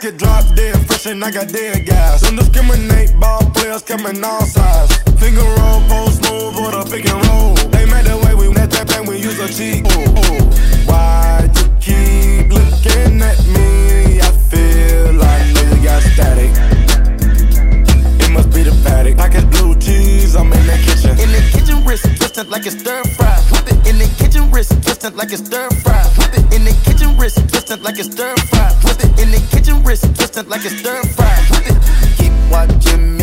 bird. No casket drop dead, fresh and I got dead guys. Don't discriminate, ball players coming all sides. Finger roll, post move, or the pick and roll. They made the way we met that thing, we use a cheat. Oh, oh. Why you keep looking at me? I feel know you got static. Must be the paddock. Package blue cheese, I'm in the kitchen. In the kitchen, wrist twisted like it's stir fry. Whip it in the kitchen, wrist twisted like it's stir fry. Whip it in the kitchen, wrist twisted like it's stir fry. Whip it in the kitchen, wrist twisted like it's stir fry. Whip it. Keep watching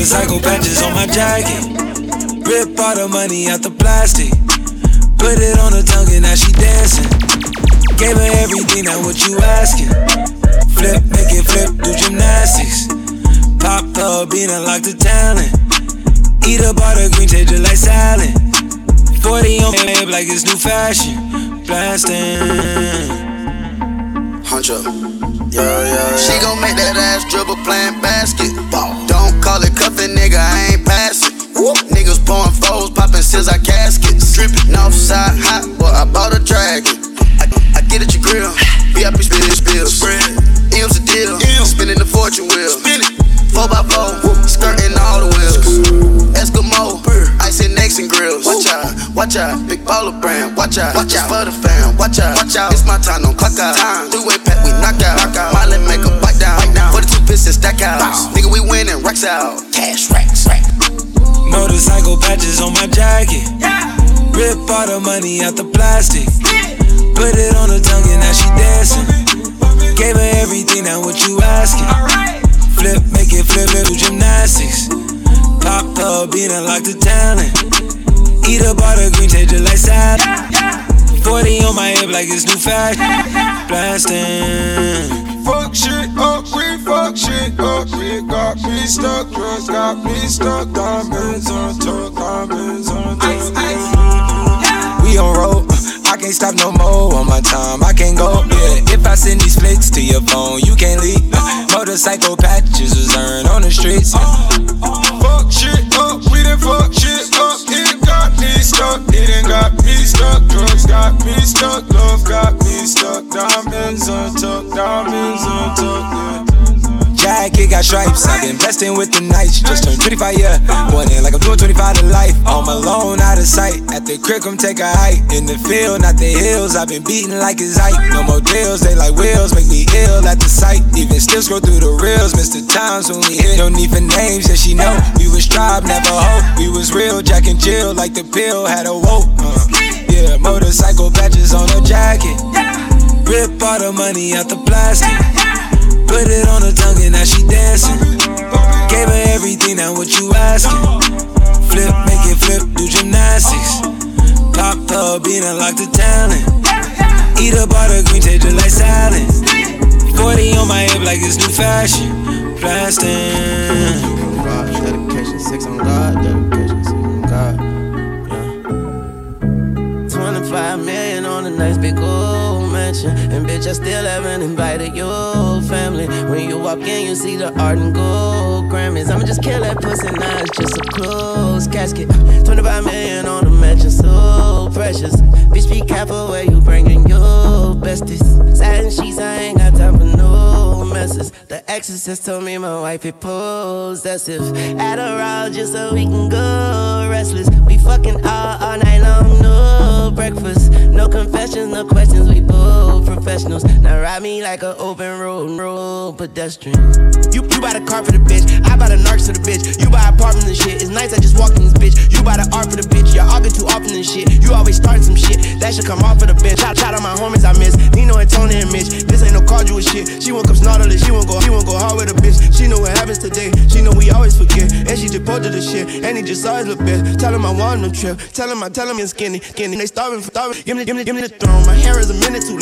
like it's stir. Motorcycle patches on my jacket. Rip all the money out the plastic. Put it on her tongue and now she dancing. Gave her everything, now what you asking? Flip, make it flip, do gymnastics. Pop her bean, unlock the talent. Eat up all the green, taste it like salad. 40 on hip like it's new fashion. Blasting. Huncho. Yeah, yeah, She gon' make that ass dribble playing basketball. Call it cuffin', nigga, I ain't passing. Niggas pouring foes, popping scissor caskets. Drippin' Northside hot, boy, I bought a dragon. I, I get at your grill, VIP spin it, spill. M's a deal, spinning the fortune wheel. Spin it. 4x4, skirting all the wheels. Eskimo, ice and necks and grills. Watch out, watch out, big baller brand. Watch out, watch out for the fam. Watch out, watch out. It's my time, don't clock out. Three way pack, we knock out. Miley make a. 42 pistons stack out. Nigga, we winning, racks out. Cash racks, rack. Motorcycle patches on my jacket. Rip all the money out the plastic. Put it on her tongue and now she dancing. Gave her everything, now what you asking? Flip, make it flip, do gymnastics. Pop her bean, unlock the talent. Eat up all the green, taste it like salad. 40 on my hip like it's new fashion. Blasting. Fuck shit up, we fuck shit up. We got me stuck, drugs got me stuck. Diamonds on top, diamonds on top. We on road, I can't stop no more on my time. I can't go, yeah. If I send these flicks to your phone, you can't leave. Motorcycle patches was earned on the streets. Fuck shit up, we done fuck shit up. It got me stuck, it done got me stuck. Drugs got me stuck, love got me stuck. Diamonds on top, diamonds on top, yeah. Jacket got stripes. I've been blessed with the nights. Just turned 25, yeah. Going in like I'm doing 25 to life. Home alone, out of sight. At the crib, come take a hike. In the field, not the hills. I've been beating like it's height. No more deals, they like wheels. Make me ill at the sight. Even still scroll through the reels. The times when we hit. No need for names, yeah, she know. We was tribe, never hope. We was real, Jack and Jill. Like the pill had a woke. Uh, yeah, motorcycle patches on her jacket. Rip all the money out the plastic. Put it on her tongue and now she dancing. Gave her everything, now what you asking? Flip, make it flip, do gymnastics. Pop her bean, unlock the talent. Eat up all the green, taste it like salad. 40 on my hip like it's new fashion. Blasting. dedication, six on God, dedication, six on God. Yeah. 25 million on a nice big old mansion. And bitch, I still haven't invited your family. When you walk in, you see the art and gold Grammys. I'ma just kill that pussy now, it's just a closed casket. 25 million on a mansion, so precious. Bitch, be careful where you bringin' your besties. Satin sheets, I ain't got time for no messes. The exorcist told me my wife is possessive. Adderall just so we can go restless. Fucking all, all night long, no breakfast. No confessions, no questions, we both professionals. Now ride me like an open road, road pedestrian. You, you buy the car for the bitch, I buy the narcs for the bitch. You buy apartments and shit, it's nice I just walked in this bitch. You buy the art for the bitch, y'all get too often and shit. You always starting some shit, that should come off of the bench. Shout, shout out my homies I miss, Nino and Tony and Mitch. This ain't no you shit. She won't come snarleless, she won't go, she won't go hard with a bitch. She know what happens today, she know we always forget. And she just posted the shit, and he just saw his little bitch. Tell him I want him trip, tell him I tell him you're skinny, skinny. They starving for starving. Give me, give me, give me the throne. My hair is a minute too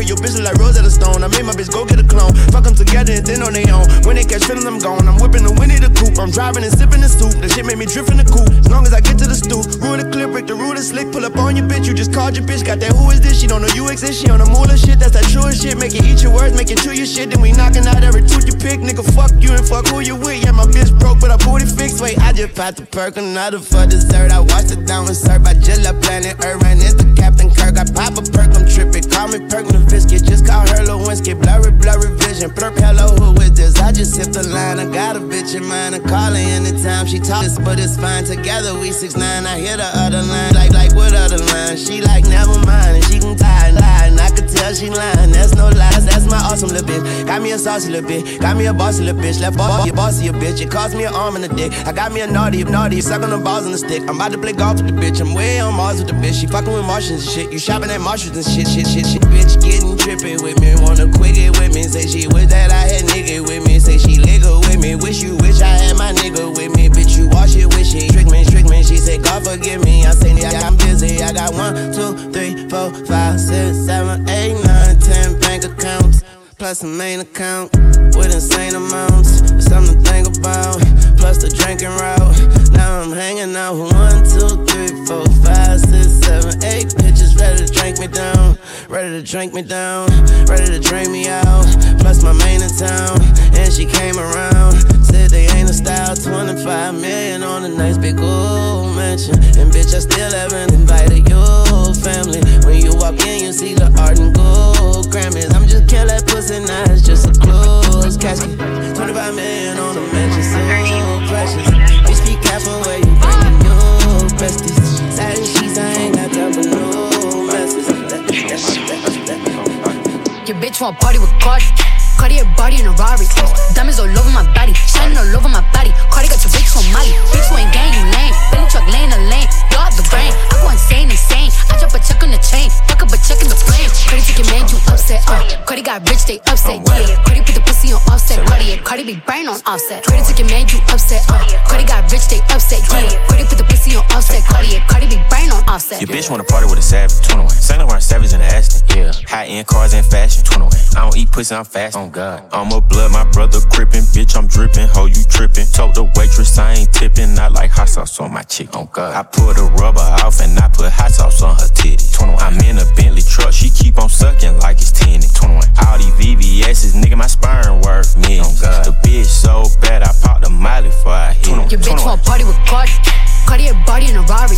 your bitch like Rosetta Stone. I made my bitch go get a clone. Fuck them together and then on their own. When they catch feeling, I'm gone. I'm whipping the Winnie the Coupe. I'm driving and sipping the soup. The shit made me drift in the coupe. As long as I get to the stoop, rule the clip, break the rule the slick. Pull up on your bitch, you just called your bitch. Got that who is this? She don't know you exist. She on the moolah shit. That's that true shit. Make it eat your words, make it chew your shit. Then we knocking out every tooth you pick. Nigga, fuck you and fuck who you with. Yeah, my bitch broke, but I booty fixed. Wait, I just popped the perk, another for dessert. I watched it down and. I just left planet Earth, and it's the Captain Kirk. I pop a perk, I'm tripping. Call me perk Just call her Lewinsky. Blurry, blurry vision. Blurp, hello, who is this? I just hit the line. I got a bitch in mind. I call her anytime she talks, but it's fine. Together we six nine. I hear the other line. Like, like what other line? She like, never mind. And she can tie a lie. And I could tell she lying. That's no lies. That's my awesome little bitch. Got me a saucy little bitch. Got me a bossy little bitch. Left ball, you bossy a bitch. It cost me an arm and a dick. I got me a naughty, naughty. Suck on the balls and the stick. I'm about to play golf with the bitch. I'm way on Mars with the bitch. She fucking with Martians and shit. You shopping at Marshalls and shit, shit, shit, shit. Trippy with me. Wanna quit it with me. Say she wish that I had nigga with me. Say she nigga with me. Wish you wish I had my nigga with me. Bitch, you wash it with shit. Trick me, trick me. She said, God forgive me. I say, yeah, I'm busy. I got one, two, three, four, five, six, seven, eight, nine, ten bank accounts. Plus a main account with insane amounts. Something to think about. Plus the drinking route. Now I'm hanging out with one, two, three, four, five, six, seven, eight ready to drink me down. Ready to drink me down. Ready to drain me out. Plus my main in town. And she came around. Said they ain't a style. 25 million on a nice big old mansion. And bitch, I still haven't invited your family. When you walk in, you see the art and gold Grammys. I'm just kill that pussy now. It's just a closed casket. 25 million on a mansion. So precious. Bitch, be careful where you bring your besties. Your bitch want party with Cardi. Cardi a body in a Rari. Diamonds all over my body, shining all over my body. Cardi got your bitch on Molly. Bitch, you ain't gang, you lame. Billy truck laying the lane. Off the brain. I go insane, insane. I drop a check on the chain. Fuck up a check in the frame. Cardi take your man, you upset. Uh. Cardi got rich, they upset. Yeah. Cardi put the pussy on offset. Cardi, Cardi be brain on offset. Cardi took your man, you upset. Uh. Cardi got rich, they upset. Yeah. Cardi put the pussy on offset. Cardi, Cardi be brain on offset. Your bitch wanna party with a savage, 21. Saint Laurent savage in the Aston, yeah. High end cars and fashion, 21. I don't eat pussy, I'm fast, on God. I'm a blood, my brother crippin', bitch, I'm drippin', ho, you trippin'. Told the waitress I ain't tippin', I like hot sauce on my chick, on God. I pull the rubber off and I put hot sauce on her titty, 21. I'm in a Bentley truck, she keep on sucking like it's 10, 21. All these VVS's, nigga, my sperm worth me, on God. The bitch so bad, I popped the molly for I hit. Your bitch want party with Cardi. Cardi a body in a Rari.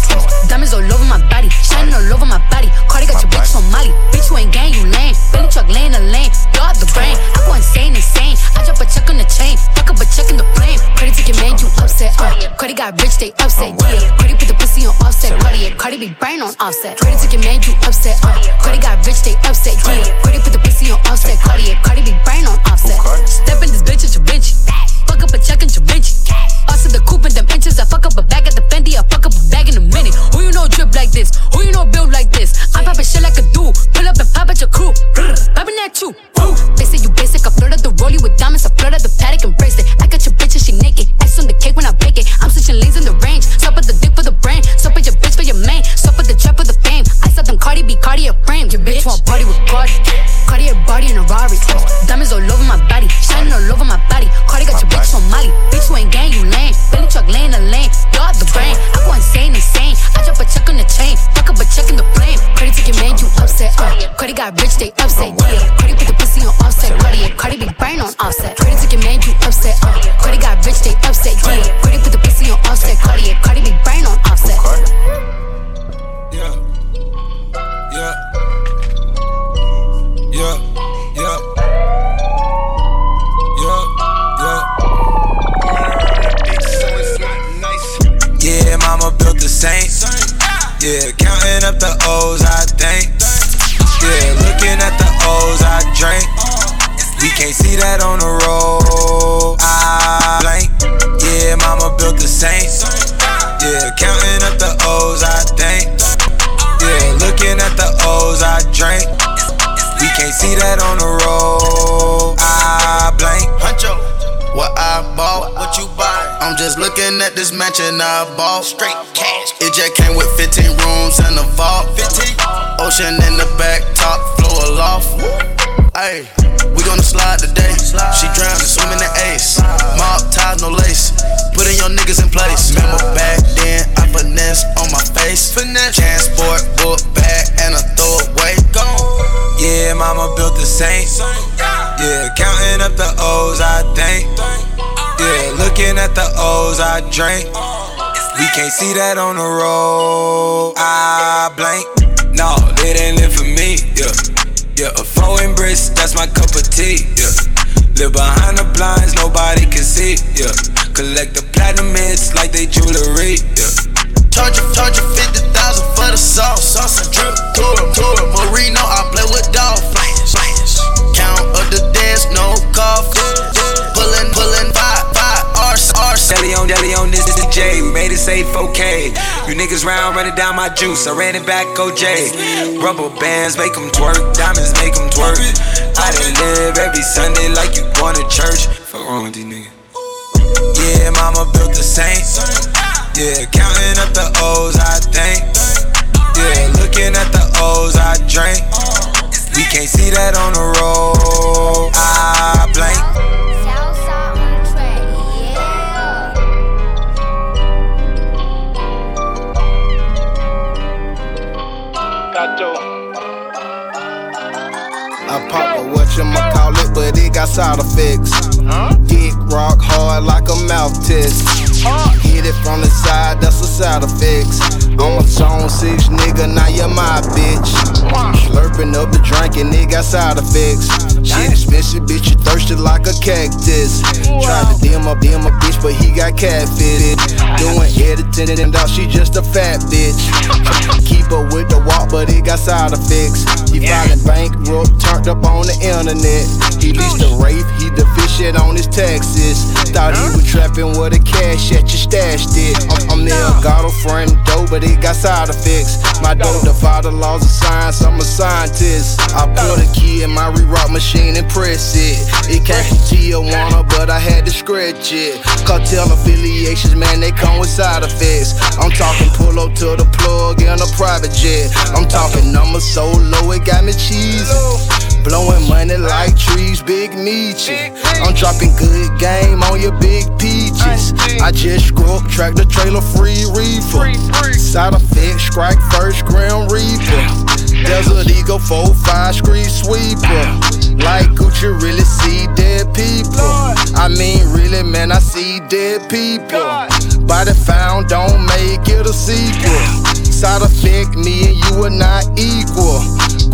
Diamonds all over my body, shining all over my body. Cardi got your bitch on Molly. Bitch, you ain't gang, you lame. Billy truck laying the lane. You off the brain. I go insane, insane. I drop a check on the chain. Fuck up a check in the flame. Take your man, you upset. Uh. Cardi got rich, they upset. Yeah. Cardi put the pussy on offset. Cardi, Cardi be brain on offset. Take your man, you upset. Uh. Cardi got rich, they upset. Yeah. Cardi put the pussy on offset. Cardi, Cardi be brain on offset. Step in this bitch, it's your bitch. Fuck up a check and your bitch. Also the coupe and them inches. I fuck up a bag at the Fendi. I fuck up a bag in a minute. Who you know drip like this? Who you know build like this? I'm popping shit like a dude. Pull up and pop at your crew. Popping that too. Can't see that on the road. I blank. Huncho, what I bought, what you buy. I'm just looking at this mansion I bought. Straight cash. It just came with 15 rooms and a vault. 15. Ocean in the back, top floor loft. Ayy, we gonna slide today. She drowned and swim in the ace. Mob ties, no lace. Putting your niggas in place. Remember back then, I finesse on my face. Transport, book bag, and a throwaway. Gone. Yeah, mama built the Saint. Yeah, counting up the O's, I think. Yeah, looking at the O's, I drink. We can't see that on the road. I blank. No, they didn't live for me. Yeah, yeah, a flowing brisk, that's my cup of tea. Yeah, live behind the blinds, nobody can see. Yeah, collect the platinum hits like they jewelry. Yeah. Charge charge you 50,000 for the sauce. Sauce and drip, tour, tour. Marino, I play with dolphins. Count of the dance, no coffee. Pullin', pullin', five, five, arse, arse. Deli on, deli on, this is the J. We made it safe, okay. You niggas round running down my juice. I ran it back, OJ. Rubber bands make them twerk, diamonds make them twerk. I done live every Sunday like you going to church. Fuck wrong with these niggas. Yeah, mama built the Saint. Yeah, counting up the O's, I think. Yeah, looking at the O's, I drink. We can't see that on the road. I blank. Southside on the track, yeah. I pop a what you call it, but it got side effects. Dick rock hard like a mouth test. Hit it from the side, that's a side effects. I'm a zone six nigga, now you're my bitch. Slurping up the drink and it got side effects. Shit expensive, bitch, you thirsty like a cactus. Tried to dim up, dim a bitch, but he got catfitted. Doing editing and out, she just a fat bitch. Keep her with the walk, but it got side effects. He filing bankrupt, turned up on the internet. He leased a Wraith, he deficient on his taxes. Thought he was trapping with a cash at you stashed it. I'm, I'm the Elgato friend dope, but it got side effects. My dope defy the laws of science, I'm a scientist. I put a key in my re-rock machine and press it. It came from Tijuana, but I had to scratch it. Cartel affiliations, man, they come with side effects. I'm talking pull up to the plug in a private jet. I'm talking numbers so low, it got me cheesy. Blowing money like trees, big Nietzsche. I'm dropping good game on your big peaches. I just screw up, the trailer, free reefer. Side effect, strike first, ground reaper. Desert Eagle, 4-5, street sweeper. Like Gucci, really see dead people. I mean, really, man, I see dead people. Body found, don't make it a sequel. Side effect, me and you are not equal.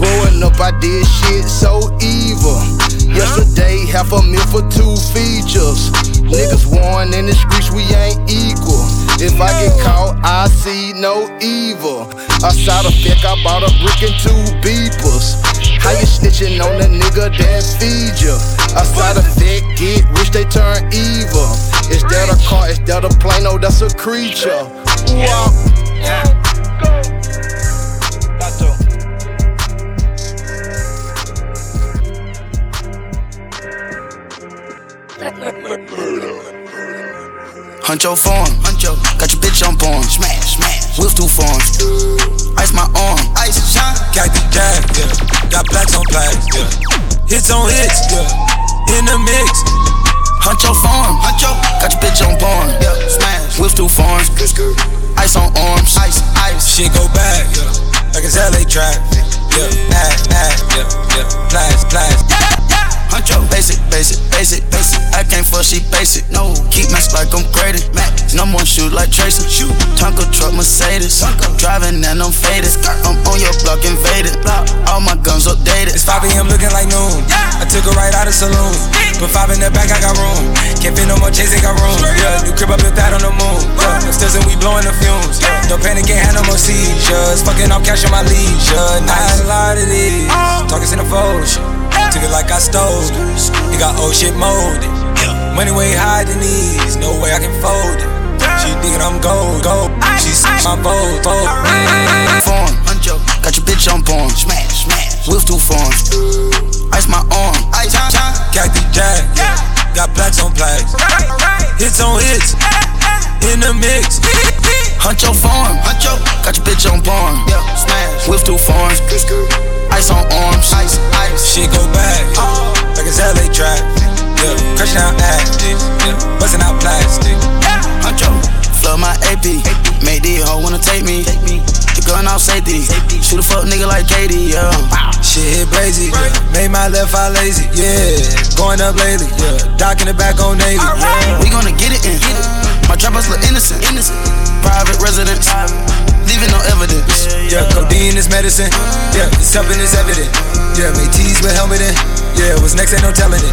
Growing up, I did shit so evil. Yesterday, half a meal for two features. Niggas warn in the streets, we ain't equal. If I get caught, I see no evil. A side effect, I bought a brick and two beepers. How you snitching on a nigga that feed you? A side effect, get rich, they turn evil. Is that a car? Is that a plane? No, that's a creature. Wow. Huncho form, Huncho, got your bitch on porn. Smash, smash. Wheels two forms. Ice my arm. Ice shine. Got the jack, yeah. Got blacks on blacks, yeah. Hits on hits, yeah. In the mix. Huncho form, Huncho, got your bitch on porn. Yeah, smash. Wheels two forms. Ice on arms. Ice, ice. Shit go back, yeah. Like it's LA trap. yeah, ass, ass, yeah, yeah, blast, blast. Huncho, basic, basic, basic, basic. I can't fuck, she basic. No, keep my like I'm graded. No more shoot like Tracy. Shoot, Tonka truck Mercedes. Driving and I'm faded. I'm on your block invaded. All my guns updated. It's 5 a.m. looking like noon. I took her right out of saloon. Put five in the back, I got room. Can't fit no more chase, ain't got room. Yeah, new crib up with that on the moon. Yeah, and we blowing the fumes. Yeah, don't panic, no more seizures. Fucking off cash on my leisure. Nice. a lot of these. Uh. Talking in the fold. Took it like I stole it. You got old shit molded. Money way higher than these. No way I can fold it. She thinking I'm gold, gold. She see my vote, vote. Form, Huncho, got your bitch on porn. Smash, smash. Wheels too form. Ice my arm. Ice, Cactus Jack. Got plaques on plaques. Hits on hits. In the mix. Huncho form. Huncho, got your bitch on porn. Yeah, smash. Wheels too forms. Ice on arms. Ice, ice. Shit go back. Uh. Like it's LA track. Yeah, crushing out addicts. Yeah, busting out plastic. Huncho, flood my AP. Make these hoe wanna take me. take The gun off safety. Shoot a fuck nigga like Katie, yeah. Shit hit brazy, yeah. Made my left eye lazy, yeah. Going up lately, yeah. Dock in the back on Navy, yeah. We gonna get it in. My trappers look innocent. innocent. Private residence. Leaving no evidence. Yeah, codeine is medicine. Yeah, it's helping, it's evident. Yeah, make teas with helmet in. Yeah, what's next ain't no telling it.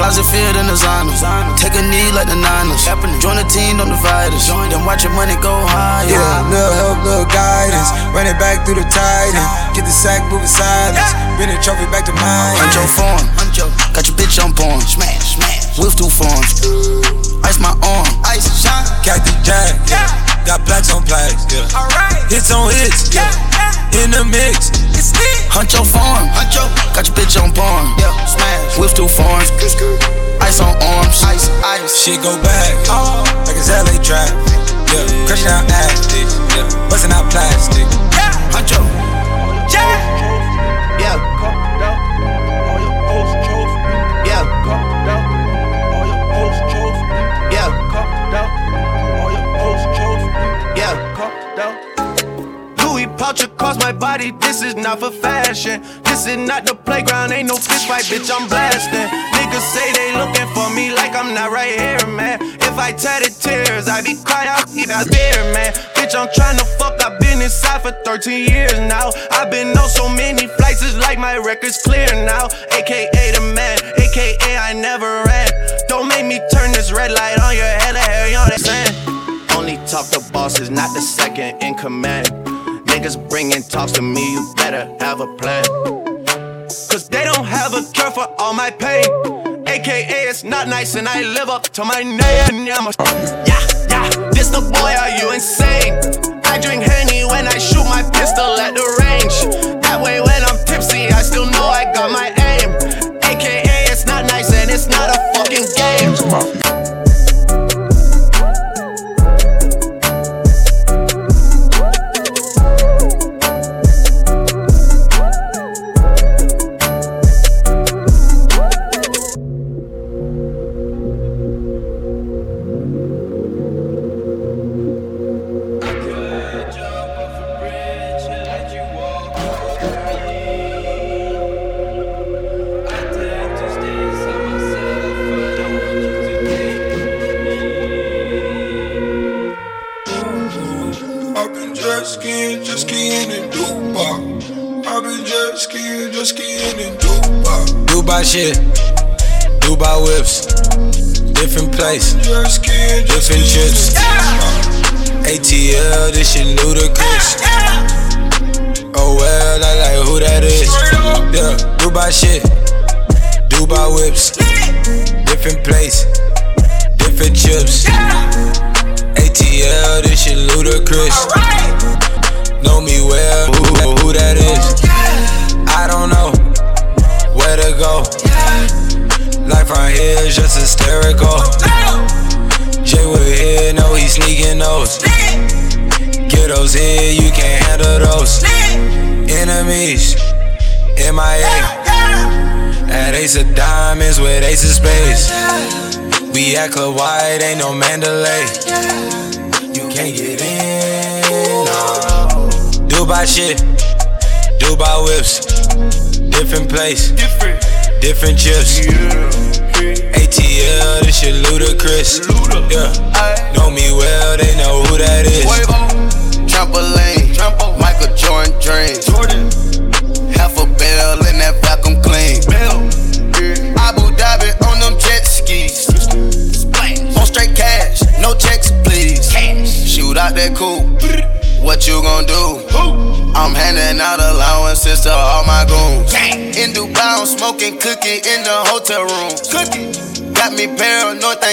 Closet filled in designer. Take a knee like the Niners. Join the team, don't divide us. Then watch your money go higher. Yeah, little help, little guidance. Run it back through the tide and get the sack moving silence. Bring the trophy back to mine. Huncho form. Got your bitch on porn. Smash, smash. With two forms. Ice my arm. Ice shine. Cactus Jack. Yeah. Got plaques on plaques. Yeah. Alright. Hits on hits. Yeah. In the mix. It's Huncho form. Huncho. Got your bitch on porn. Yeah. Smash. With two forms. Ice on arms. Ice, ice. Shit go back. Oh. Like it's LA trap. Yeah. Crushing out addicts. Yeah. Busting out plastic. Yeah. Huncho. Yeah. Yeah. Pouch across my body, this is not for fashion. This is not the playground, ain't no fist fight, bitch, I'm blasting. Niggas say they looking for me like I'm not right here, man. If I tell the tears, I be crying, out there, man. Bitch, I'm trying to fuck, I've been inside for 13 years now. I've been on so many flights, it's like my record's clear now. AKA the man, AKA I never ran. Don't make me turn this red light on your head, the hell you know what I'm? Only talk to bosses, not the second in command. Niggas bringing talks to me, you better have a plan. Cause they don't have a cure for all my pain. AKA, it's not nice and I live up to my name. Yeah, I'm a- yeah, yeah, this the boy, are you insane? I drink Henny when I shoot my pistol at the range. That way, when I'm tipsy, I still know I got my aim. AKA, it's not nice and it's not a fucking game. Skiing, just skiing in Dubai. Dubai shit. Dubai whips. Different place. Jet skiing, just Different chips. ATL, this shit ludicrous. Oh well, I like who that is. Yeah, Dubai shit. Dubai whips. Different place. Different chips. ATL, this shit ludicrous. Know me well, who, who that is? I don't know where to go. Life right here is just hysterical. Jay with here, know he sneaking those. Get those here, you can't handle those. Enemies, MIA. At Ace of Diamonds with Ace of Spades. We at Club White, ain't no Mandalay. You can't get in. No. Dubai shit, Dubai whips, different place, different, different chips. ATL, this shit ludicrous. Yeah, know me well,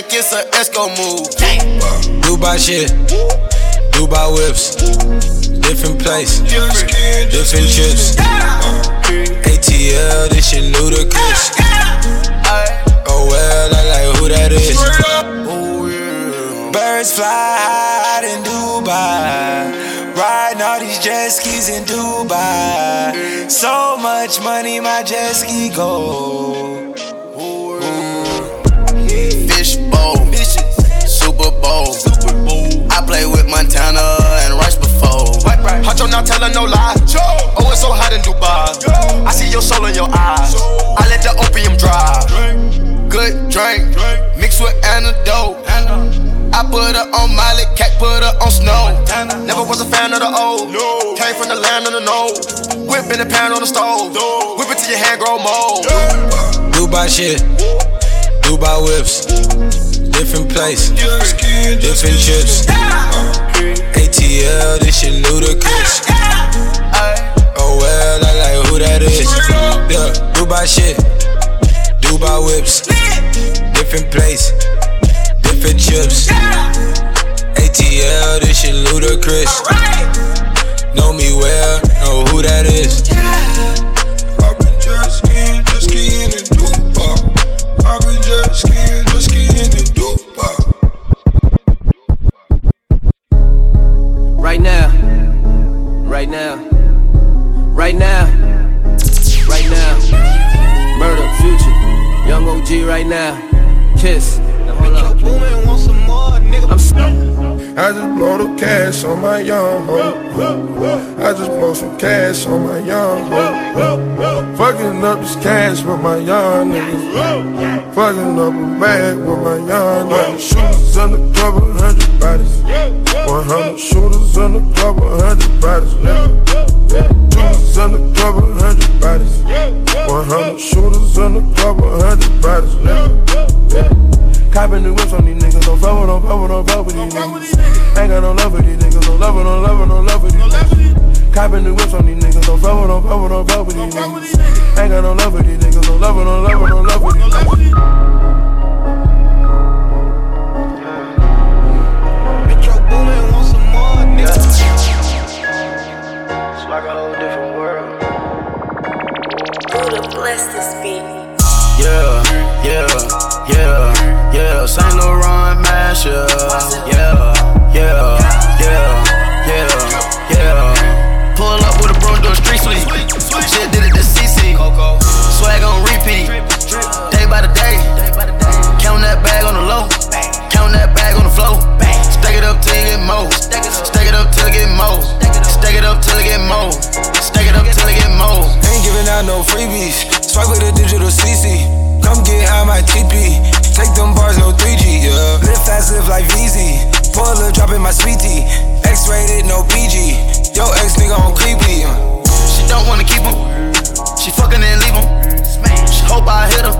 think it's a Esco move. Dubai shit, Dubai whips, different place, different chips. ATL, this shit ludicrous. Oh well, I like who that is. Oh, Birds fly high in Dubai. Riding all these jet skis in Dubai. So much money, my jet ski go. Super Bowl. I play with Montana and Rice before. Huncho not telling no lie. Oh, it's so hot in Dubai. I see your soul in your eyes. I let the opium drive. Good drink, mixed with antidote. I put her on Miley, cat put her on snow. Never was a fan of the old. No. Came from the land of the no. Whip in the pan on the stove. Whip it till your hand grow mold. Dubai shit, Dubai whips, different place, different chips. ATL, this shit ludicrous. Oh well, I like who that is. Yeah, Dubai shit, Dubai whips, different place, different chips. ATL, this shit ludicrous. Know me well, know who that is. I've been just skiing, just skiing in Dubai. I've been skiing, skiing right now, right now. Murder, future, young OG right now. Kiss. Now hold up. I'm I just blow the cash on my young hoe. I just blow some cash on my young hoe. Fucking up this cash with my young niggas. Fucking up a bag with my young niggas. Shooters undercover, hundred bodies. One hundred shooters undercover, hundred bodies. Shooters undercover, hundred bodies. One hundred shooters undercover, hundred bodies. Copping the whips on these niggas, don't fuck with, don't fuck with, don't fuck with these niggas. Ain't got no love for these niggas, no love, no love, no love for these niggas. Copping the whips on these niggas, don't fuck with, don't fuck with, don't fuck with these niggas. Ain't got no love for these niggas, no love, no love, no love for these niggas. Yeah, yeah, yeah, yeah. Saint Laurent mash, yeah, yeah, yeah, yeah, yeah, freebies. Swipe with a digital CC. Come get high, my TP. Take them bars, no 3G. Yeah. Live fast, live like VZ. Pull up, drop in my sweetie. X-rated, no PG. Yo, ex nigga on creepy. Uh. She don't wanna keep him. She fucking and leave him. She hope I hit her.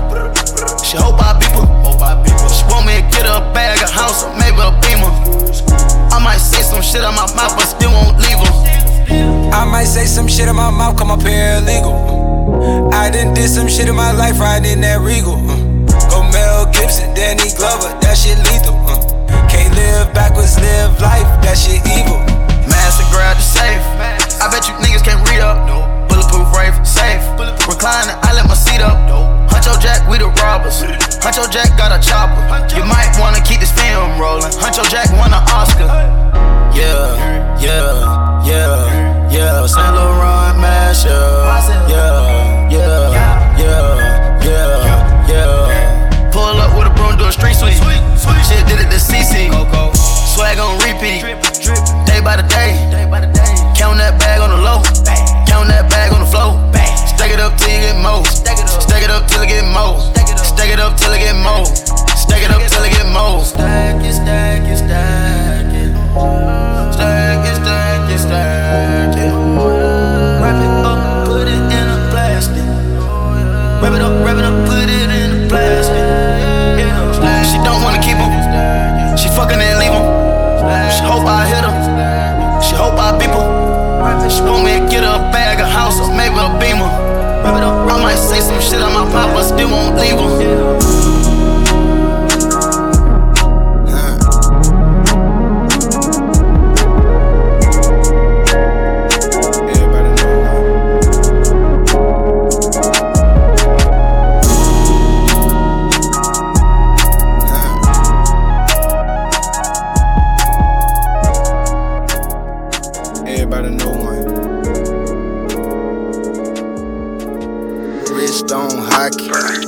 She hope I beep her. She want me to get her a bag, a house, or maybe a beamer. I might say some shit out my mouth, but still won't leave her. I might say some shit in my mouth, come up here illegal. I done did some shit in my life riding in that Regal. Uh. Go Mel Gibson, Danny Glover, that shit lethal. Uh. Can't live backwards, live life, that shit evil. Master grab the safe. I bet you niggas can't read up. Bulletproof rave, safe. Reclining, I let my seat up. Huncho Jack, we the robbers. Huncho Jack got a chopper. You might wanna keep this film rolling. Huncho Jack won an Oscar. Yeah, yeah, yeah, yeah. Saint Laurent mash, yeah, yeah, yeah, yeah, yeah, yeah. Pull up with a broom, do a street sweep. Shit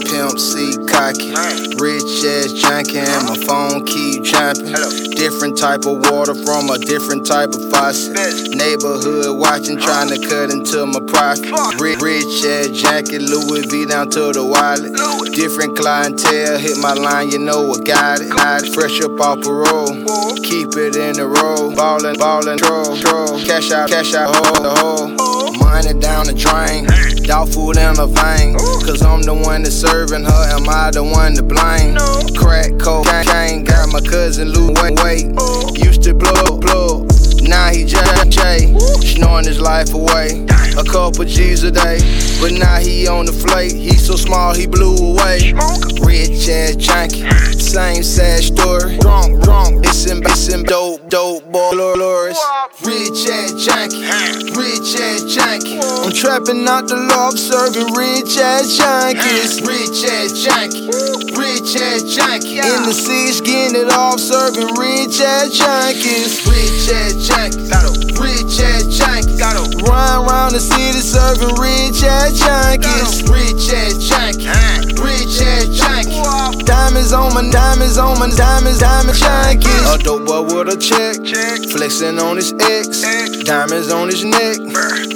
pimp C cocky, rich ass junkie, and my phone keep jumping. Different type of water from a different type of faucet. Neighborhood watching, trying to cut into my profit. Rich, rich ass jacket, Louis V down to the wallet. Different clientele, hit my line, you know I got it. Got it. Fresh up off parole, keep it in the row. Ballin', ballin', troll, troll. Cash out, cash out, hole, the oh. Money down the drain, dog food in the vein. Cause I'm the one that's serving her, am I the one to blame? Crack, cocaine, got my cousin Lou wait, wait. Used to blow, blow. Now he J, J, snoring his life away. A couple G's a day, but now he on the flake. He so small, he blew away. Rich ass junkie, same sad story. Drunk, drunk, it's in, it's in dope, dope, boy, Loris. Rich ass junkie, rich ass junkie. I'm trapping out the law, I'm serving rich ass junkies. Rich ass junkie, rich ass junkie. In the seats, getting it off, serving rich ass junkies. Rich ass junkie, rich ass junkie. Run around the city, serving rich ass junkies. Rich ass junkie, rich ass junkie. Ah. Diamonds on my, diamonds on my, diamonds, diamond junkies. A dope boy with a check, flexing on his ex, diamonds on his neck.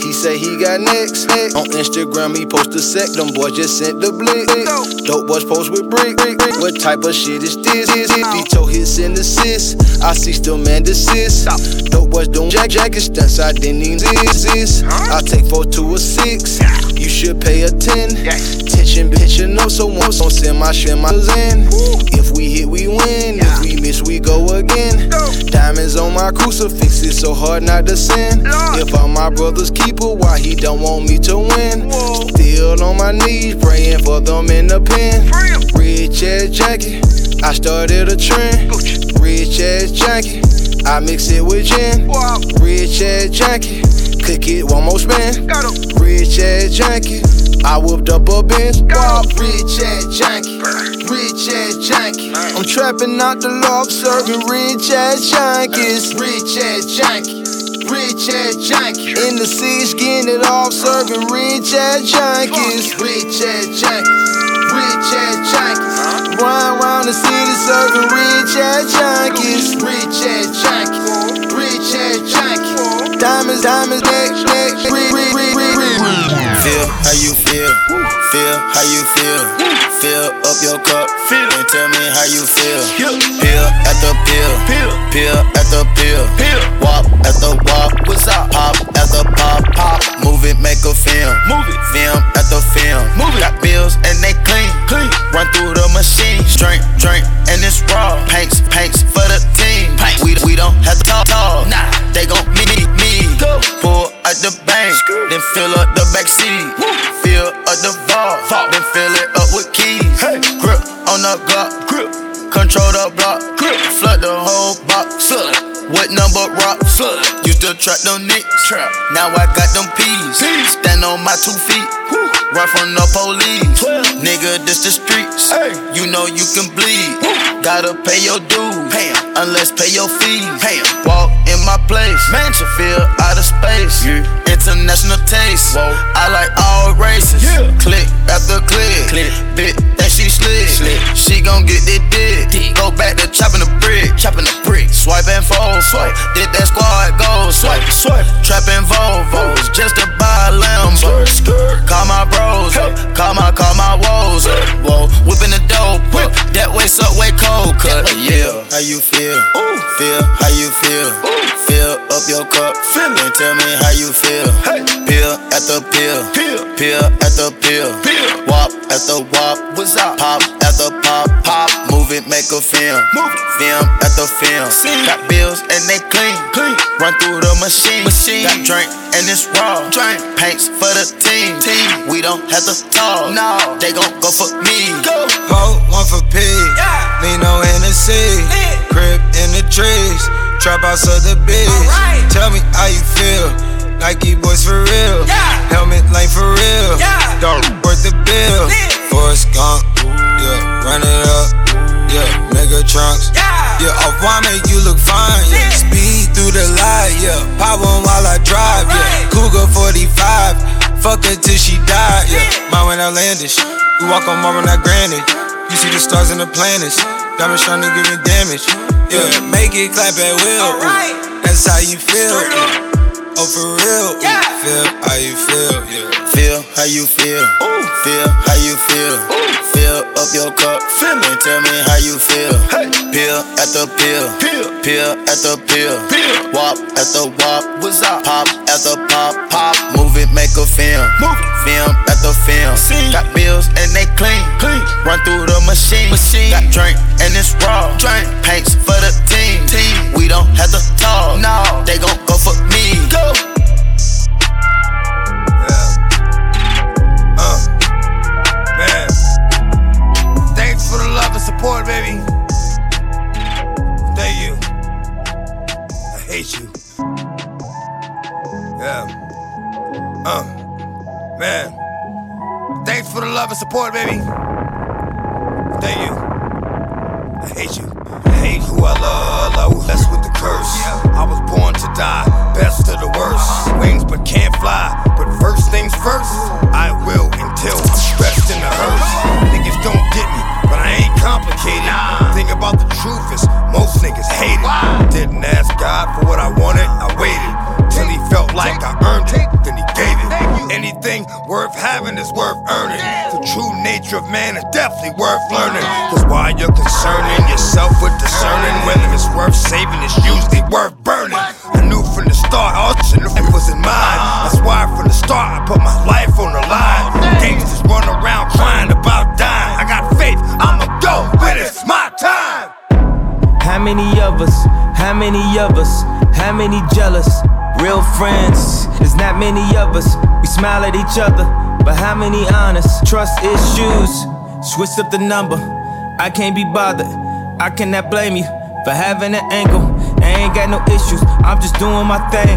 He say he got next. On Instagram, he post a sec. Them boys just sent the blick. Dope boys post with brick. What type of shit is this? Detail hits and assists. I see still man desist. Dope boys doing jack jacket stunts. I didn't even exist. I take four to a six. You should pay a ten. Tension, bitch, you know so once Don't send my shit, my in. If we hit, we win. If we miss, we go again. Diamonds on my crucifix. It's so hard not to sin. If I'm my brother's keeper, why he don't want me to win? Still on my knees, praying for them in the pen. Rich ass jacket, I started a trend. Rich ass jacket, I mix it with gin. Rich ass jacket, cook it one more spin. Rich ass jacket, I whooped up a bench. Rich ass jacket, rich ass jacket. I'm trapping out the law, serving rich ass junkies. Rich ass junkie. Rich ass junkie. In the seats, getting it off, serving rich ass junkies. Rich ass junkie. Rich ass junkies. Run around the city, serving rich ass junkies. Rich ass junkies. Rich ass junkies. Diamonds, diamonds, neck, neck, rich, rich, rich, rich, rich. Feel how you feel. Feel how you feel. Fill up your cup and tell me how you feel. Pill at the pill. Pill at the pill. Walk at the walk. What's up? Pop at the pop. Pop. Move it, make a film. Move it. Film at the film. Move it. Got bills and they clean. Clean. Run through the machine. Drink, drink, and it's raw. Paints, paints for the team. We, we don't have to talk. talk. Nah. They gon' meet me. Go. Pull out the bank. Then fill up the back seat. Fill up the vault. Then fill it up with keys. Grip on the Glock. Grip. Control the block. Grip. Flood the whole box. What number rock? Used to trap them nicks. Now I got them peas. Stand on my two feet. Run from the police. Nigga, this the streets. You know you can bleed. Gotta pay your dues. Unless pay your fees. Walk in my place. Mansion feel out of space. International taste. I like all races. Click after click. Bit that she slick. She gon' get this dick. Go back to chopping the brick. Chopping the brick. Swipe and fold. Swipe. Did that squad go? Swipe. Swipe. Trapping Volvos just to buy a Lambo. Call my bros. Call my call my woes. Whoa. Whipping the dope. That way suck way cold. Cut. Yeah. How you feel? Feel how you feel. Feel up your cup. Fill and tell me how you feel. Hey. Pill at the pill. Pill. Pill at the pill. Pill. Wop at the wop. What's up? Pop at the pop. Pop. Move it, make a film. Move it. Film at the film. See. Got bills and they clean. Clean. Run through the machine. Machine. Got drink and it's raw. Drink. Paints for the team. Team. We don't have to talk. No. They gon' go for me. Go. One for P. Yeah. Me no Hennessy. Crib in the trees. Trap house of the biz. Right. Tell me how you feel. Nike boys for real. Yeah. Helmet lane for real. Yeah. Dog worth the bill. Forrest Gump. Yeah. Run it up. Yeah. Nigga trunks. Yeah. Yeah. Off wine make you look fine. Yeah. Speed through the light. Yeah. Pop one while I drive. Yeah. Cougar 45. Fuck her till she died. Yeah. Mine when outlandish. We walk on Marvin, not granted. You see the stars and the planets. Diamonds trying to give me damage. Yeah, make it clap at will. That's how you feel. Oh, for real. Feel how you feel. Yeah. Feel how you feel. Ooh. Feel how you feel. Ooh. Fill up your cup. Fill and tell me how you feel. Hey. Pill at the pill. Pill. Pill at the pill. Pill. Wop at the wop. What's up? Pop at the pop. Pop. Move it, make a film. Move it. Film at the film. See. Got bills and they clean. Clean. Run through the machine. Machine. Got drink and it's raw. Drink. Paints for the team. Team. We don't have to talk. No. They gon' go for me. Go. Yeah. Uh. Man. Thanks for the love and support, baby. Yeah. Uh. Man. Thanks for the love and support, baby. Thank you. I hate you. I hate who I love, love less with the curse. I was born to die, best of the worst. Wings but can't fly, but first things first. I will until I'm stressed in the hearse. Niggas don't get me but I ain't complicated. Thing about the truth is, most niggas hate it. Didn't ask God for what I wanted, I waited. Till he felt like I earned it, then he gave it. Anything worth having is worth earning. The true nature of man is definitely worth learning. Cause while you're concerning yourself with discerning whether it's worth saving, it's usually worth burning. I knew from the start all shit was in mind. That's why from the start I put my life on the line. Gangsters run around crying about dying. I got faith, I'ma go when it's my time. How many of us? How many of us? How many jealous? Real friends, there's not many of us. We smile at each other, but how many honest? Trust issues, switch up the number. I can't be bothered, I cannot blame you for having an angle. I ain't got no issues, I'm just doing my thing.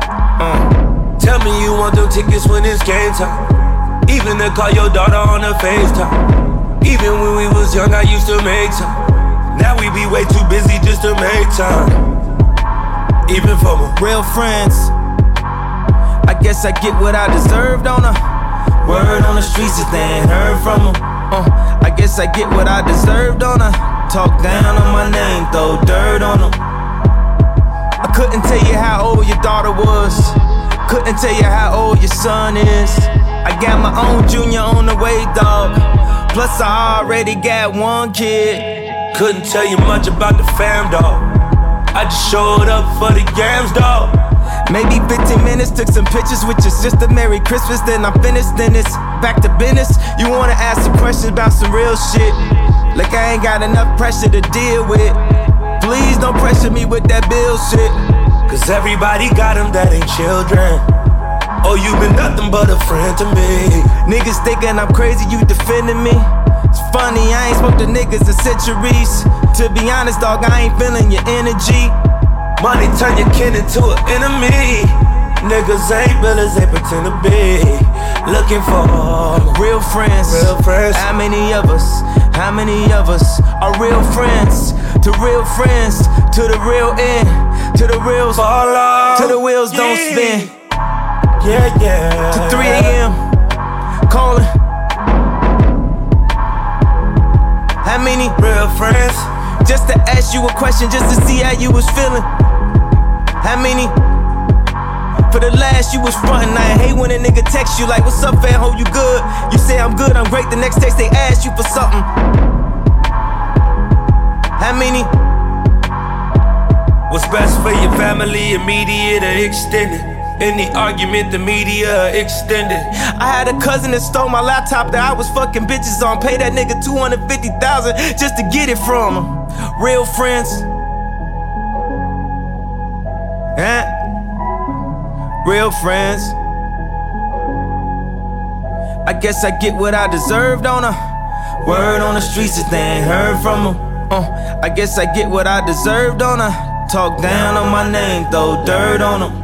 Uh. Tell me you want them tickets when it's game time. Even to call your daughter on a FaceTime. Even when we was young, I used to make time. Now we be way too busy just to make time. Even for my real friends. I guess I get what I deserved on a word on the streets if they ain't heard from them. Uh, I guess I get what I deserved on a talk down on my name, throw dirt on them. I couldn't tell you how old your daughter was. Couldn't tell you how old your son is. I got my own junior on the way, dog. Plus, I already got one kid. Couldn't tell you much about the fam, dog. I just showed up for the games, dog. Maybe 15 minutes, took some pictures with your sister. Merry Christmas, then I'm finished. Then it's back to business. You wanna ask some questions about some real shit. Like I ain't got enough pressure to deal with. Please don't pressure me with that bill shit. Cause everybody got them that ain't children. Oh, you been nothing but a friend to me. Niggas thinking I'm crazy, you defending me. It's funny, I ain't spoke to niggas in centuries. To be honest, dog, I ain't feeling your energy. Money turn your kin into an enemy. Niggas ain't villains, they pretend to be. Looking for real friends. Real friends. How many of us? How many of us are real friends? To real friends, to the real end, to the real fall off, to the wheels don't spin. Yeah, yeah. To 3 a.m. calling. How many real friends? Just to ask you a question, just to see how you was feeling. How many? For the last, you was frontin'. I hate when a nigga text you like, What's up, fam? Hope you good. You say I'm good, I'm great. The next text they ask you for something. How many? What's best for your family, immediate or extended? Any argument, the media extended. I had a cousin that stole my laptop that I was fucking bitches on. Pay that nigga 250000 just to get it from him. Real friends. Huh? Real friends. I guess I get what I deserved on her. Word on the streets is they ain't heard from them. Uh, I guess I get what I deserved on her. Talk down on my name, throw dirt on them.